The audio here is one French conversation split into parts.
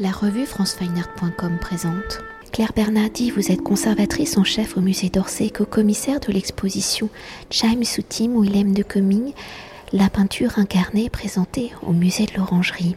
La revue francefineart.com présente. Claire Bernardi, vous êtes conservatrice en chef au musée d'Orsay, co-commissaire de l'exposition Chaim Soutim Willem de Coming, la peinture incarnée présentée au musée de l'Orangerie.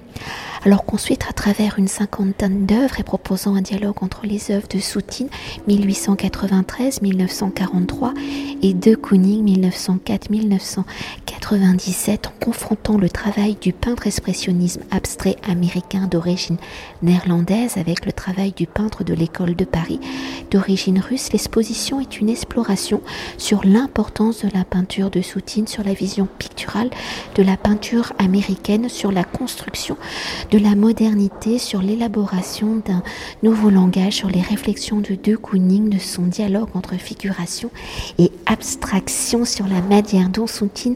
Alors construite à travers une cinquantaine d'œuvres et proposant un dialogue entre les œuvres de Soutine 1893-1943 et de Kooning 1904-1997 en confrontant le travail du peintre expressionnisme abstrait américain d'origine néerlandaise avec le travail du peintre de l'école de Paris d'origine russe, l'exposition est une exploration sur l'importance de la peinture de Soutine, sur la vision picturale de la peinture américaine, sur la construction de la modernité, sur l'élaboration d'un nouveau langage, sur les réflexions de De Kooning, de son dialogue entre figuration et abstraction, sur la manière dont Soutine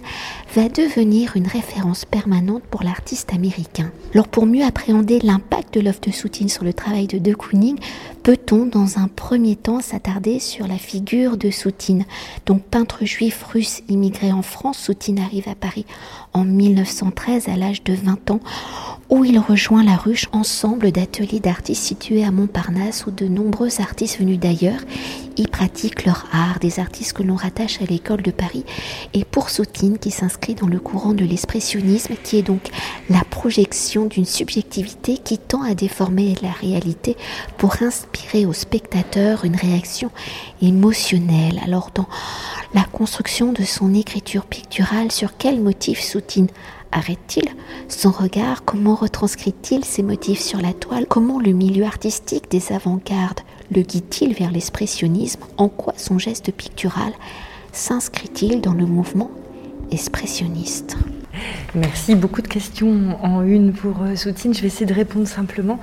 va devenir une référence permanente pour l'artiste américain. Alors pour mieux appréhender l'impact de l'œuvre de Soutine sur le travail de De Kooning, peut-on dans un premier temps s'attarder sur la figure de Soutine? Donc peintre juif russe immigré en France, Soutine arrive à Paris Paris. En 1913 à l'âge de 20 ans où il rejoint la ruche ensemble d'ateliers d'artistes situés à Montparnasse où de nombreux artistes venus d'ailleurs y pratiquent leur art, des artistes que l'on rattache à l'école de Paris et pour Soutine qui s'inscrit dans le courant de l'expressionnisme qui est donc la projection d'une subjectivité qui tend à déformer la réalité pour inspirer au spectateur une réaction émotionnelle. Alors dans la construction de son écriture picturale, sur quel motif Soutine arrête-t-il son regard? Comment retranscrit-il ses motifs sur la toile? Comment le milieu artistique des avant-gardes le guide-t-il vers l'expressionnisme? En quoi son geste pictural s'inscrit-il dans le mouvement expressionniste? Merci, beaucoup de questions en une pour euh, Soutine. Je vais essayer de répondre simplement.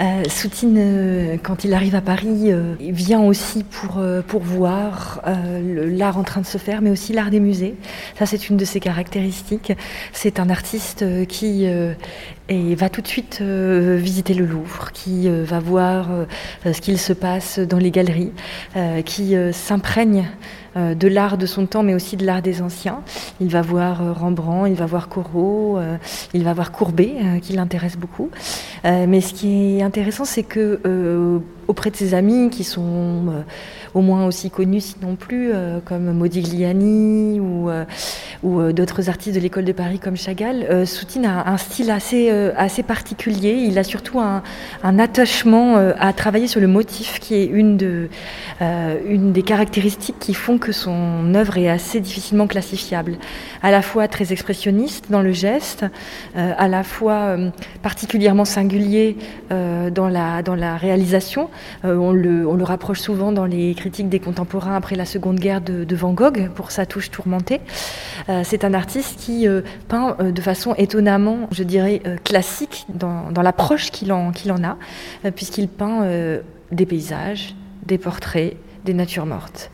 Euh, Soutine, euh, quand il arrive à Paris, il vient aussi pour, pour voir l'art en train de se faire, mais aussi l'art des musées. Ça, c'est une de ses caractéristiques. C'est un artiste qui et va tout de suite visiter le Louvre, qui va voir ce qu'il se passe dans les galeries, qui s'imprègne de l'art de son temps, mais aussi de l'art des anciens. Il va voir euh, Rembrandt, il va voir Corot, euh, il va voir Courbet, qui l'intéresse beaucoup. mais ce qui est intéressant, c'est que auprès de ses amis qui sont au moins aussi connus, sinon plus, comme Modigliani ou, ou d'autres artistes de l'école de Paris comme Chagall, Soutine a un style assez, assez particulier. Il a surtout un, attachement à travailler sur le motif, qui est une, une des caractéristiques qui font que son œuvre est assez difficilement classifiable, à la fois très expressionniste dans le geste, euh, à la fois euh, particulièrement singulier euh, dans, la, dans la réalisation. On le, on, le, rapproche souvent dans les critiques des contemporains après la Seconde Guerre de, Van Gogh pour sa touche tourmentée. C'est un artiste qui peint de façon étonnamment, je dirais, classique dans, l'approche qu'il en a, puisqu'il peint des paysages, des portraits, des natures mortes.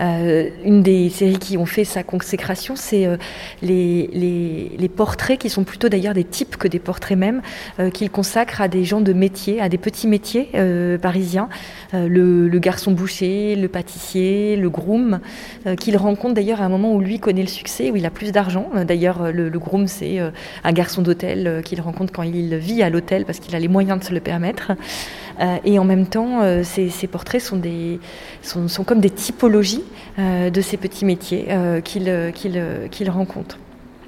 Euh, une des séries qui ont fait sa consécration, c'est euh, les, les, portraits qui sont plutôt d'ailleurs des types que des portraits même, euh, qu'il consacre à des gens de métier, à des petits métiers parisiens, le, garçon boucher, le pâtissier, le groom, qu'il rencontre d'ailleurs à un moment où lui connaît le succès, où il a plus d'argent. D'ailleurs, le, le, groom, c'est un garçon d'hôtel qu'il rencontre quand il vit à l'hôtel parce qu'il a les moyens de se le permettre. et en même temps, ces, ces portraits sont, des, sont, sont comme des typologies euh, de ces petits métiers euh, qu'il qu'il rencontre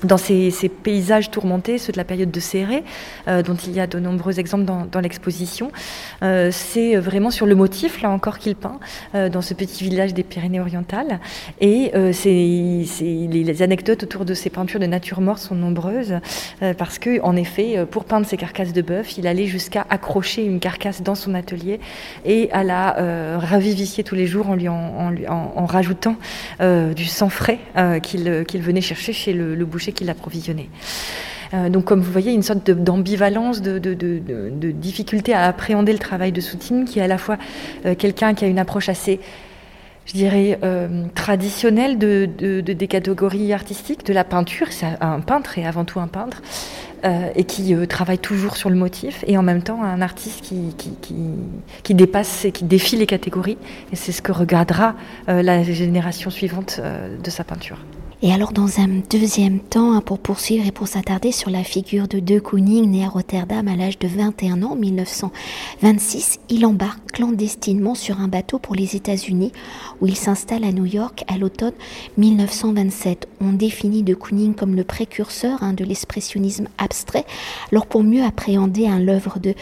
dans ces, paysages tourmentés, ceux de la période de Céré, euh, dont il y a de nombreux exemples dans, l'exposition. Euh, c'est vraiment sur le motif, là encore, qu'il peint, euh, dans ce petit village des Pyrénées-Orientales. Et c'est, les, anecdotes autour de ces peintures de nature morte sont nombreuses, parce que, en effet, pour peindre ces carcasses de bœuf, il allait jusqu'à accrocher une carcasse dans son atelier et à la ravivifier tous les jours en lui en, rajoutant du sang frais qu'il venait chercher chez le, le boucher qui l'approvisionnaient. Euh, donc, comme vous voyez, une sorte d'ambivalence, de, de, difficulté à appréhender le travail de Soutine, qui est à la fois euh, quelqu'un qui a une approche assez, je dirais, euh, traditionnelle de, des catégories artistiques, de la peinture. C'est un peintre et avant tout un peintre, et qui travaille toujours sur le motif, et en même temps un artiste qui, qui, dépasse et qui défie les catégories. Et c'est ce que regardera la génération suivante de sa peinture. Et alors dans un deuxième temps, hein, pour poursuivre et pour s'attarder sur la figure de De Kooning, né à Rotterdam à l'âge de 21 ans, 1926, il embarque clandestinement sur un bateau pour les États-Unis où il s'installe à New York à l'automne 1927. On définit De Kooning comme le précurseur hein, de l'expressionnisme abstrait. Alors pour mieux appréhender hein, l'œuvre de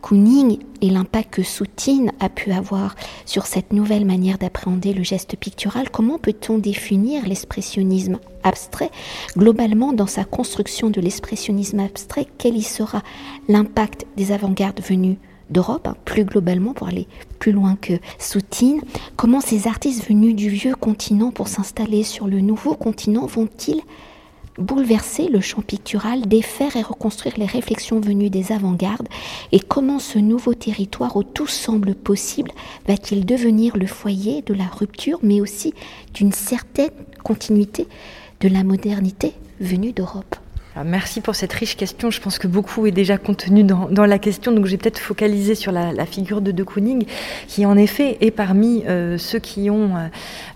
Kooning et l'impact que Soutine a pu avoir sur cette nouvelle manière d'appréhender le geste pictural, comment peut-on définir l'expressionnisme abstrait? Globalement, dans sa construction de l'expressionnisme abstrait, quel y sera l'impact des avant-gardes venues d'Europe, hein, plus globalement pour aller plus loin que Soutine? Comment ces artistes venus du vieux continent pour s'installer sur le nouveau continent vont-ils bouleverser le champ pictural, défaire et reconstruire les réflexions venues des avant-gardes et comment ce nouveau territoire où tout semble possible va-t-il devenir le foyer de la rupture mais aussi d'une certaine continuité de la modernité venue d'Europe? Ah, merci pour cette riche question. Je pense que beaucoup est déjà contenu dans, la question, donc j'ai peut-être focalisé sur la, figure de De Kooning, qui en effet est parmi euh, ceux qui ont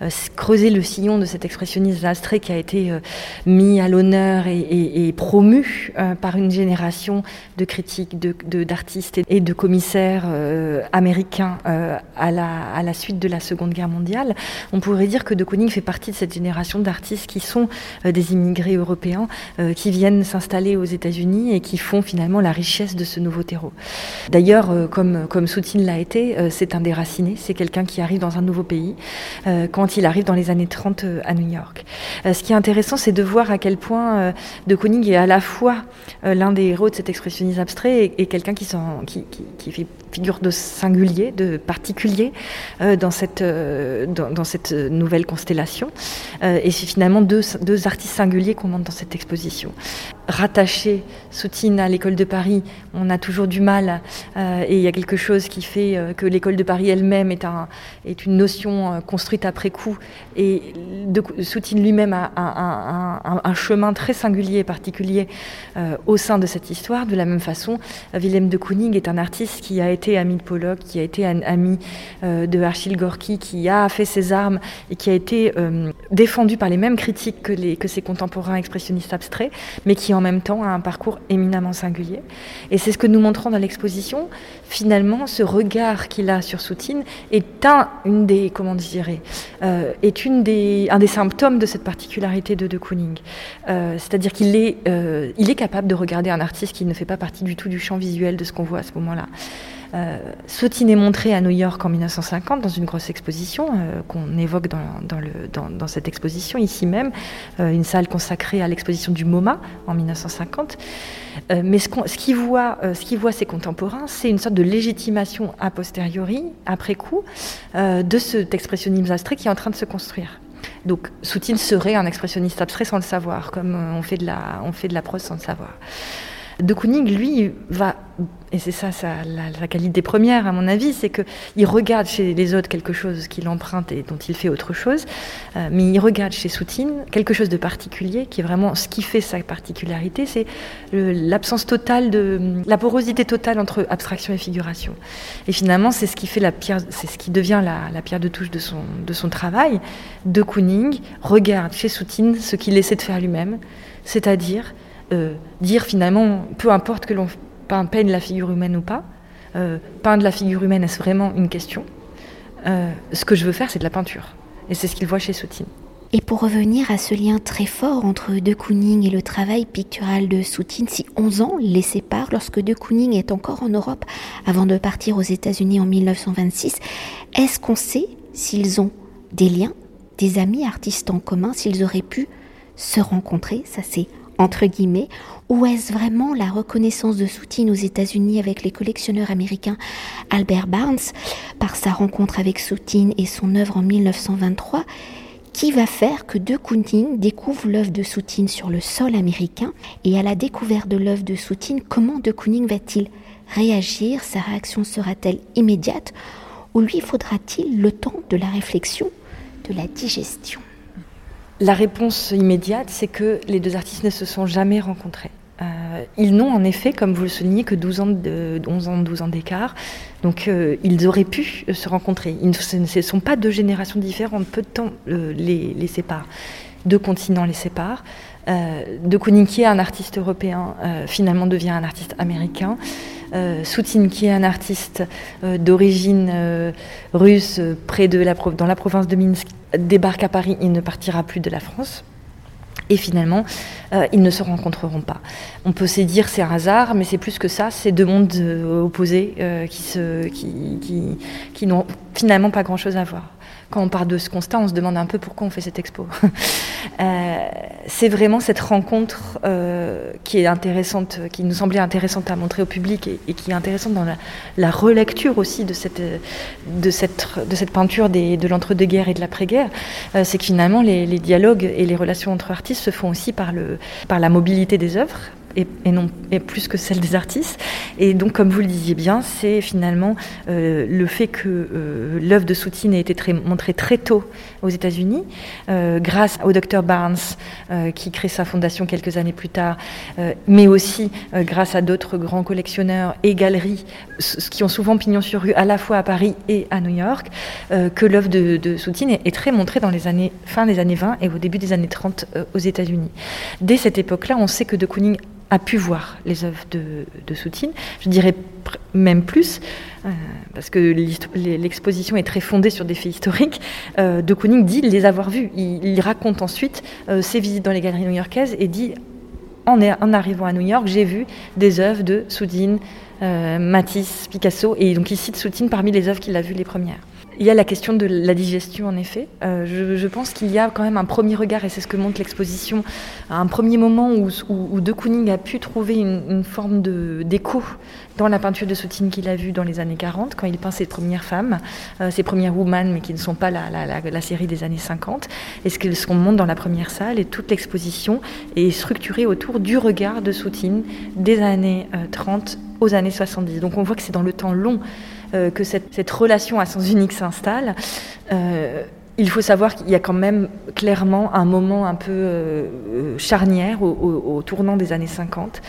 euh, creusé le sillon de cet expressionnisme abstrait qui a été euh, mis à l'honneur et, promu euh, par une génération de critiques, d'artistes de, et de commissaires euh, américains euh, à la, à, la, suite de la Seconde Guerre mondiale. On pourrait dire que De Kooning fait partie de cette génération d'artistes qui sont des immigrés européens qui viennent s'installer aux États-Unis et qui font finalement la richesse de ce nouveau terreau. D'ailleurs, euh, comme, comme Soutine l'a été, euh, c'est un déraciné, c'est quelqu'un qui arrive dans un nouveau pays euh, quand il arrive dans les années 30 à New York. ce qui est intéressant, c'est de voir à quel point De Kooning est à la fois l'un des héros de cet expressionnisme abstrait et, quelqu'un qui, qui fait figure de singulier, de particulier euh, dans, cette, euh, dans, cette nouvelle constellation. Euh, et c'est finalement deux, deux artistes singuliers qu'on montre dans cette exposition. Rattaché Soutine à l'école de Paris, on a toujours du mal euh, et il y a quelque chose qui fait euh, que l'école de Paris elle-même est, un, est une notion euh, construite après coup et Soutine lui-même a, un, chemin très singulier et particulier au sein de cette histoire. De la même façon, Willem de Kooning est un artiste qui a été ami de Pollock, qui a été ami de Achille Gorky, qui a fait ses armes et qui a été défendu par les mêmes critiques que, que ses contemporains expressionnistes abstraits, mais qui en même temps a un parcours éminemment singulier. Et c'est ce que nous montrons dans l'exposition. Finalement, ce regard qu'il a sur Soutine est un, une des, comment dirais, euh, est une des, un des symptômes de cette particularité de De Kooning. Euh, C'est-à-dire qu'il est, euh, il est capable de regarder un artiste qui ne fait pas partie du tout du champ visuel de ce qu'on voit à ce moment-là. Euh, Soutine est montré à New York en 1950 dans une grosse exposition euh, qu'on évoque dans, cette exposition ici même, euh, une salle consacrée à l'exposition du MoMA en 1950. Euh, mais ce, qu ce qui voit, ce ses contemporains, c'est une sorte de légitimation a posteriori, après coup, de cet expressionnisme abstrait qui est en train de se construire. Donc Soutine serait un expressionniste abstrait sans le savoir, comme on fait de la prose sans le savoir. De Kooning, lui, va, et c'est ça, la, qualité première à mon avis, c'est qu'il regarde chez les autres quelque chose qu'il emprunte et dont il fait autre chose, euh, mais il regarde chez Soutine quelque chose de particulier, qui est vraiment ce qui fait sa particularité, c'est l'absence totale de, la porosité totale entre abstraction et figuration. Et finalement, c'est ce qui fait la pierre, c'est ce qui devient la, la, pierre de touche de son, de son travail. De Kooning regarde chez Soutine ce qu'il essaie de faire lui-même, c'est-à-dire euh, dire finalement, peu importe que l'on peigne la figure humaine ou pas, euh, peindre la figure humaine, est-ce vraiment une question? Euh, Ce que je veux faire, c'est de la peinture. Et c'est ce qu'il voit chez Soutine. Et pour revenir à ce lien très fort entre De Kooning et le travail pictural de Soutine, si 11 ans les séparent, lorsque De Kooning est encore en Europe avant de partir aux États-Unis en 1926, est-ce qu'on sait s'ils ont des liens, des amis artistes en commun, s'ils auraient pu se rencontrer? Ça, c'est entre guillemets, ou est-ce vraiment la reconnaissance de Soutine aux États-Unis avec les collectionneurs américains Albert Barnes par sa rencontre avec Soutine et son œuvre en 1923 qui va faire que De Kooning découvre l'œuvre de Soutine sur le sol américain et à la découverte de l'œuvre de Soutine, comment De Kooning va-t-il réagir? Sa réaction sera-t-elle immédiate? Ou lui faudra-t-il le temps de la réflexion, de la digestion? La réponse immédiate, c'est que les deux artistes ne se sont jamais rencontrés. Euh, ils n'ont en effet, comme vous le soulignez, que 12 ans, de, 11 ans, 12 ans d'écart. Donc euh, ils auraient pu se rencontrer. Ils ne, ce ne sont pas deux générations différentes, peu de temps euh, les, les sépare. deux continents les séparent. de Kooning, qui est un artiste européen, finalement devient un artiste américain. Soutine, qui est un artiste d'origine russe près de dans la province de Minsk, débarque à Paris, il ne partira plus de la France. Et finalement, euh, ils ne se rencontreront pas. On peut se dire c'est un hasard, mais c'est plus que ça, c'est deux mondes euh, opposés euh, qui, qui, qui, qui n'ont finalement pas grand-chose à voir quand on parle de ce constat, on se demande un peu pourquoi on fait cette expo. euh, c'est vraiment cette rencontre euh, qui est intéressante, qui nous semblait intéressante à montrer au public et, qui est intéressante dans la, relecture aussi de cette, peinture de l'entre-deux-guerres et de l'après-guerre. Euh, c'est que finalement, les, dialogues et les relations entre artistes se font aussi par la mobilité des œuvres, et, plus que celle des artistes. Et donc, comme vous le disiez bien, c'est finalement euh, le fait que euh, l'œuvre de Soutine ait été montrée très tôt aux États-Unis, euh, grâce au docteur Barnes qui crée sa fondation quelques années plus tard, mais aussi grâce à d'autres grands collectionneurs et galeries qui ont souvent pignon sur rue à la fois à Paris et à New York, que l'œuvre de, Soutine est, très montrée dans les années fin des années 20 et au début des années 30 aux États-Unis. Dès cette époque-là, on sait que de Kooning a pu voir les œuvres de, de Soutine. Je dirais même plus, euh, parce que l'exposition est très fondée sur des faits historiques. Euh, de Kooning dit les avoir vus. Il, raconte ensuite euh, ses visites dans les galeries new-yorkaises et dit en, en, arrivant à New York, j'ai vu des œuvres de Soutine, Matisse, Picasso, et donc il cite Soutine parmi les œuvres qu'il a vues les premières. Il y a la question de la digestion, en effet. Euh, je, pense qu'il y a quand même un premier regard, et c'est ce que montre l'exposition, un premier moment où, De Kooning a pu trouver une, une forme d'écho dans la peinture de Soutine qu'il a vue dans les années 40, quand il peint ses premières femmes, euh, ses premières women, mais qui ne sont pas la, la, la, série des années 50, et ce qu'on montre dans la première salle, et toute l'exposition est structurée autour du regard de Soutine des années euh, 30 aux années 70. Donc on voit que c'est dans le temps long euh, que cette, relation à sens unique s'installe. Euh, il faut savoir qu'il y a quand même clairement un moment un peu euh, charnière au, tournant des années 50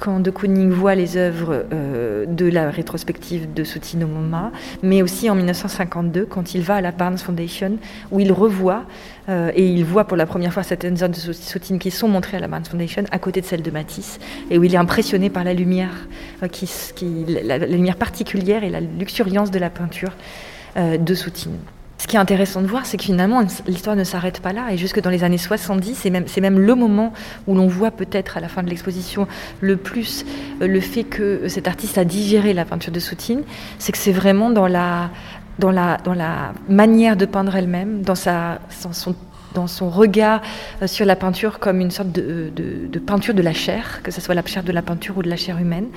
quand de Kooning voit les œuvres euh, de la rétrospective de Soutine au MoMA, mais aussi en 1952 quand il va à la Barnes Foundation où il revoit euh, et il voit pour la première fois certaines œuvres de Soutine qui sont montrées à la Barnes Foundation à côté de celles de Matisse et où il est impressionné par la lumière, euh, qui, la, lumière particulière et la luxuriance de la peinture de Soutine. Ce qui est intéressant de voir, c'est que finalement, l'histoire ne s'arrête pas là. Et jusque dans les années 70, c'est même, le moment où l'on voit peut-être à la fin de l'exposition le plus euh, le fait que cet artiste a digéré la peinture de Soutine. C'est que c'est vraiment dans la, manière de peindre elle-même, dans, son regard euh, sur la peinture comme une sorte de, peinture de la chair, que ce soit la chair de la peinture ou de la chair humaine,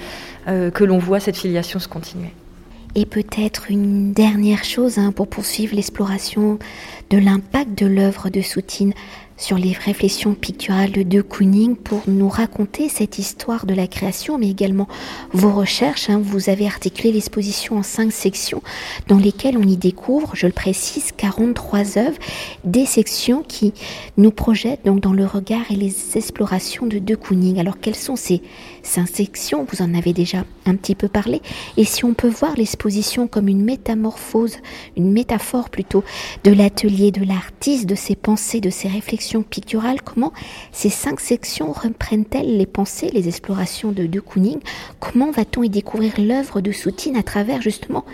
euh, que l'on voit cette filiation se continuer. Et peut-être une dernière chose hein, pour poursuivre l'exploration de l'impact de l'œuvre de Soutine sur les réflexions picturales de De Kooning pour nous raconter cette histoire de la création, mais également vos recherches. Hein. Vous avez articulé l'exposition en cinq sections dans lesquelles on y découvre, je le précise, 43 œuvres, des sections qui nous projettent donc dans le regard et les explorations de De Kooning. Alors quelles sont ces cinq sections Vous en avez déjà un petit peu parlé. Et si on peut voir l'exposition comme une métamorphose, une métaphore plutôt, de l'atelier de l'artiste, de ses pensées, de ses réflexions picturale, comment ces cinq sections reprennent-elles les pensées, les explorations de De Kooning Comment va-t-on y découvrir l'œuvre de Soutine à travers justement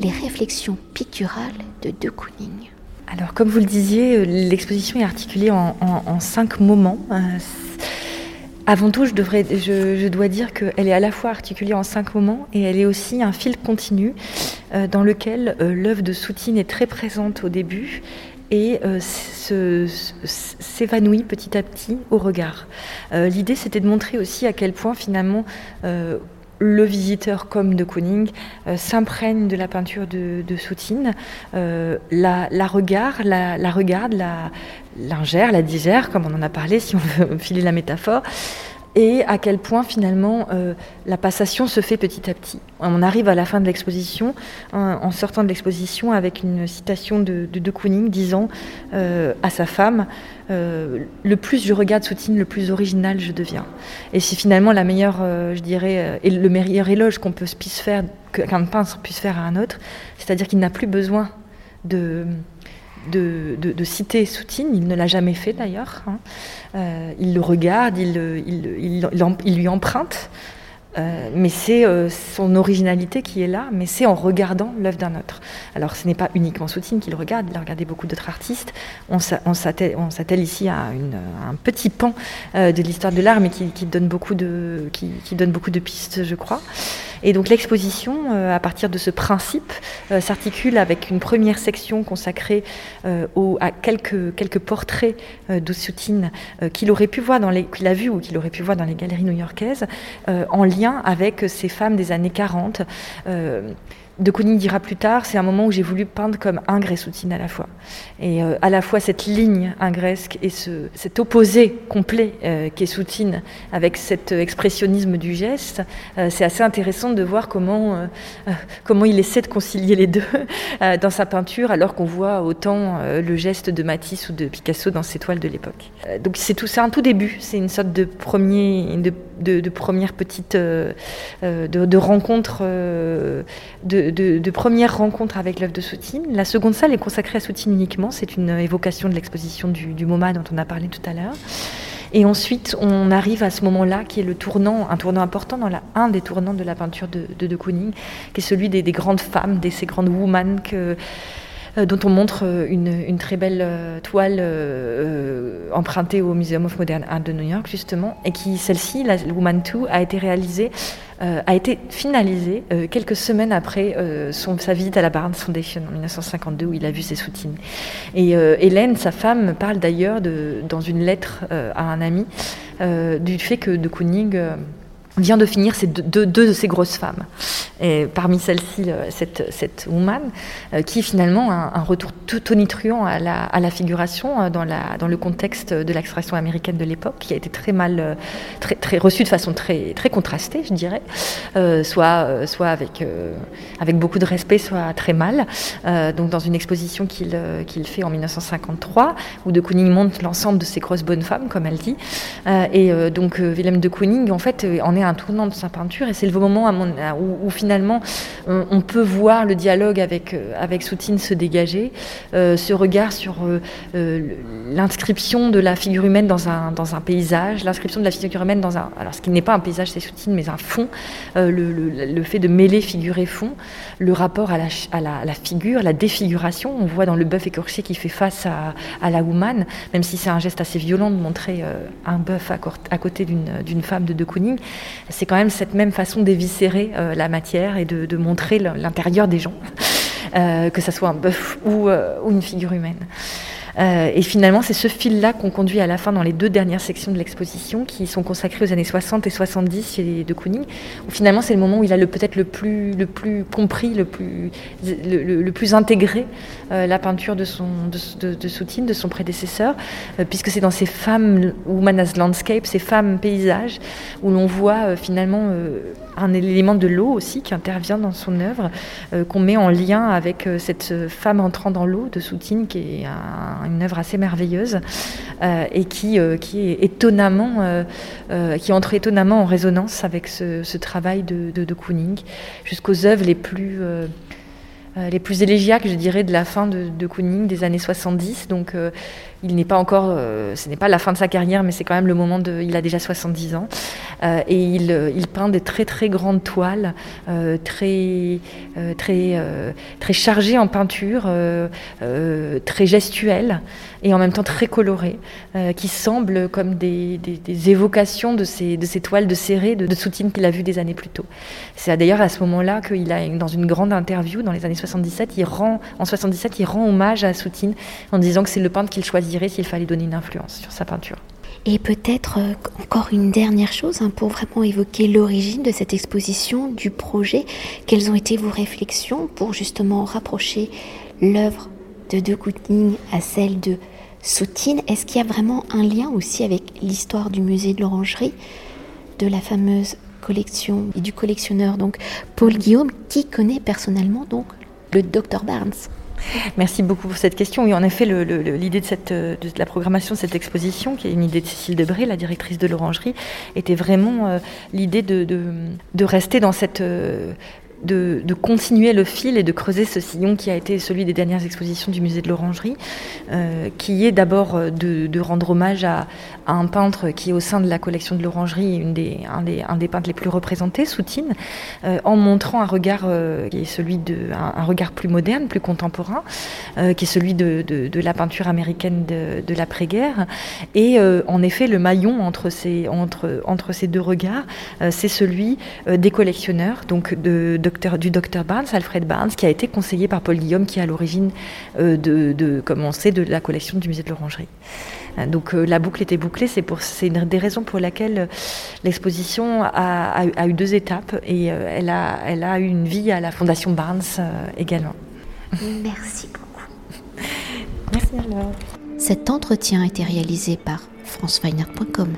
les réflexions picturales de De Kooning alors, comme vous le disiez, l'exposition est articulée en, cinq moments. Avant tout, je, dois dire qu'elle est à la fois articulée en cinq moments et elle est aussi un fil continu euh, dans lequel euh, l'œuvre de Soutine est très présente au début et euh, s'évanouit petit à petit au regard. L'idée, c'était de montrer aussi à quel point finalement le visiteur comme de Kooning euh, s'imprègne de la peinture de, Soutine, euh, la, la, la regarde, la l'ingère, la digère, comme on en a parlé, si on veut filer la métaphore, et à quel point finalement euh, la passation se fait petit à petit. On arrive à la fin de l'exposition, en, en, sortant de l'exposition, avec une citation de De, Kooning disant euh, à sa femme euh, Le plus je regarde Soutine, le plus original je deviens. Et c'est finalement la meilleure, je dirais, et le meilleur éloge qu'on puisse faire, qu'un peintre puisse faire à un autre, c'est-à-dire qu'il n'a plus besoin de de, citer Soutine, il ne l'a jamais fait d'ailleurs. Hein. Euh, il le regarde, il, lui emprunte euh, mais c'est euh, son originalité qui est là, mais c'est en regardant l'œuvre d'un autre. Alors ce n'est pas uniquement Soutine qui le regarde, il a regardé beaucoup d'autres artistes. On s'attelle ici à, un petit pan de l'histoire de l'art, mais qui, donne beaucoup de pistes, je crois. Et donc l'exposition, à partir de ce principe, s'articule avec une première section consacrée à quelques, quelques portraits de Soutine qu'il aurait pu voir dans les, qu'il a vu ou qu'il aurait pu voir dans les galeries new-yorkaises, en lien avec ces femmes des années 40 de Kooning dira plus tard, c'est un moment où j'ai voulu peindre comme Ingres et Soutine à la fois. Et euh, à la fois cette ligne ingresque et ce, cet opposé complet euh, qu'est Soutine avec cet expressionnisme du geste, euh, c'est assez intéressant de voir comment, comment il essaie de concilier les deux dans sa peinture, alors qu'on voit autant le geste de Matisse ou de Picasso dans ses toiles de l'époque. donc c'est tout, c'est un tout début, c'est une sorte de premier, de, de, première petite, de rencontre de de, première rencontre avec l'œuvre de Soutine. La seconde salle est consacrée à Soutine uniquement. C'est une évocation de l'exposition du, MoMA dont on a parlé tout à l'heure. Et ensuite, on arrive à ce moment-là, qui est le tournant, un tournant important dans un des tournants de la peinture de De, Kooning, qui est celui des, grandes femmes, de ces grandes women que, dont on montre euh, une, très belle euh, toile empruntée au Museum of Modern Art de New York, justement, et qui, celle-ci, la Woman 2, a été réalisée euh, a été finalisé euh, quelques semaines après euh, son, sa visite à la Barnes Foundation en 1952 où il a vu ses soutines. Et Hélène, sa femme, parle d'ailleurs dans une lettre à un ami du fait que de Kooning vient de finir ces deux, de ces grosses femmes. Et parmi celles-ci, cette, cette woman, euh, qui finalement un, un retour tonitruant à la, à la figuration euh, dans, la, dans le contexte de l'expression américaine de l'époque, qui a été très mal, euh, très, très reçue de façon très, très contrastée, je dirais, soit, soit avec, avec beaucoup de respect, soit très mal. donc dans une exposition qu'il qu'il fait en 1953, où de Kooning montre l'ensemble de ces grosses bonnes femmes, comme elle dit. et donc Willem de Kooning, en fait, en est un tournant de sa peinture et c'est le moment où, finalement on, peut voir le dialogue avec, euh, avec Soutine se dégager, euh, ce regard sur euh, l'inscription de la figure humaine dans un, dans un paysage, l'inscription de la figure humaine dans un... Alors ce qui n'est pas un paysage, c'est Soutine, mais un fond, le, le, fait de mêler figure et fond, le rapport à la, à la, figure, la défiguration, on voit dans le bœuf écorché qui fait face à, à la woman, même si c'est un geste assez violent de montrer un bœuf à, à côté d'une femme de De Kooning, c'est quand même cette même façon d'éviscérer euh, la matière et de, montrer l'intérieur des gens, euh, que ce soit un bœuf ou, euh, une figure humaine. Et finalement, c'est ce fil-là qu'on conduit à la fin dans les deux dernières sections de l'exposition, qui sont consacrées aux années 60 et 70 chez De Kooning, où finalement c'est le moment où il a peut-être le plus, le plus compris, le plus, le, plus intégré la peinture de, son, Soutine, de son prédécesseur, euh, puisque c'est dans ces femmes, Woman as Landscape, ces femmes paysages, où l'on voit finalement un élément de l'eau aussi qui intervient dans son œuvre, qu'on met en lien avec cette femme entrant dans l'eau de Soutine, qui est un, une œuvre assez merveilleuse euh, et qui, euh, est étonnamment, euh, qui entre étonnamment en résonance avec ce, travail de, de, de Kooning, jusqu'aux œuvres les plus les plus élégiaques, je dirais, de la fin de, de Kooning des années 70. Donc, il n'est pas encore, euh, ce n'est pas la fin de sa carrière, mais c'est quand même le moment de, il a déjà 70 ans, euh, et il, euh, il, peint des très très grandes toiles, très très très chargées en peinture, très gestuelles et en même temps très colorées, qui semblent comme des, des, évocations de ces de ces toiles de serré de, de Soutine qu'il a vues des années plus tôt. C'est d'ailleurs à ce moment-là qu'il a, dans une grande interview dans les années 77, il rend en 77, il rend hommage à Soutine en disant que c'est le peintre qu'il choisit s'il fallait donner une influence sur sa peinture. Et peut-être euh, encore une dernière chose hein, pour vraiment évoquer l'origine de cette exposition, du projet. Quelles ont été vos réflexions pour justement rapprocher l'œuvre de De Kooning à celle de Soutine? Est-ce qu'il y a vraiment un lien aussi avec l'histoire du musée de l'Orangerie, de la fameuse collection et du collectionneur donc Paul Guillaume, qui connaît personnellement donc le Dr Barnes? Merci beaucoup pour cette question. Oui, en effet, l'idée de, de, la programmation de cette exposition, qui est une idée de Cécile Debré, la directrice de l'Orangerie, était vraiment euh, l'idée de, de, rester dans cette, euh, de, continuer le fil et de creuser ce sillon qui a été celui des dernières expositions du musée de l'Orangerie, euh, qui est d'abord euh, de, rendre hommage à, un peintre qui est au sein de la collection de l'Orangerie, un, des, un, des, peintres les plus représentés, Soutine, euh, en montrant un regard qui est celui de un, regard plus moderne, plus contemporain, qui est celui de, de, la peinture américaine de, l'après-guerre. Et en effet, le maillon entre ces, entre, entre ces deux regards, c'est celui des collectionneurs, donc de du docteur Barnes, Alfred Barnes, qui a été conseillé par Paul Guillaume, qui est à l'origine euh, de, de, de la collection du musée de l'Orangerie. Euh, donc euh, la boucle était bouclée, c'est une des raisons pour lesquelles l'exposition a, eu deux étapes et elle, a, elle a eu une vie à la Fondation Barnes également. Merci beaucoup. Merci alors. Cet entretien a été réalisé par franceweiner.com.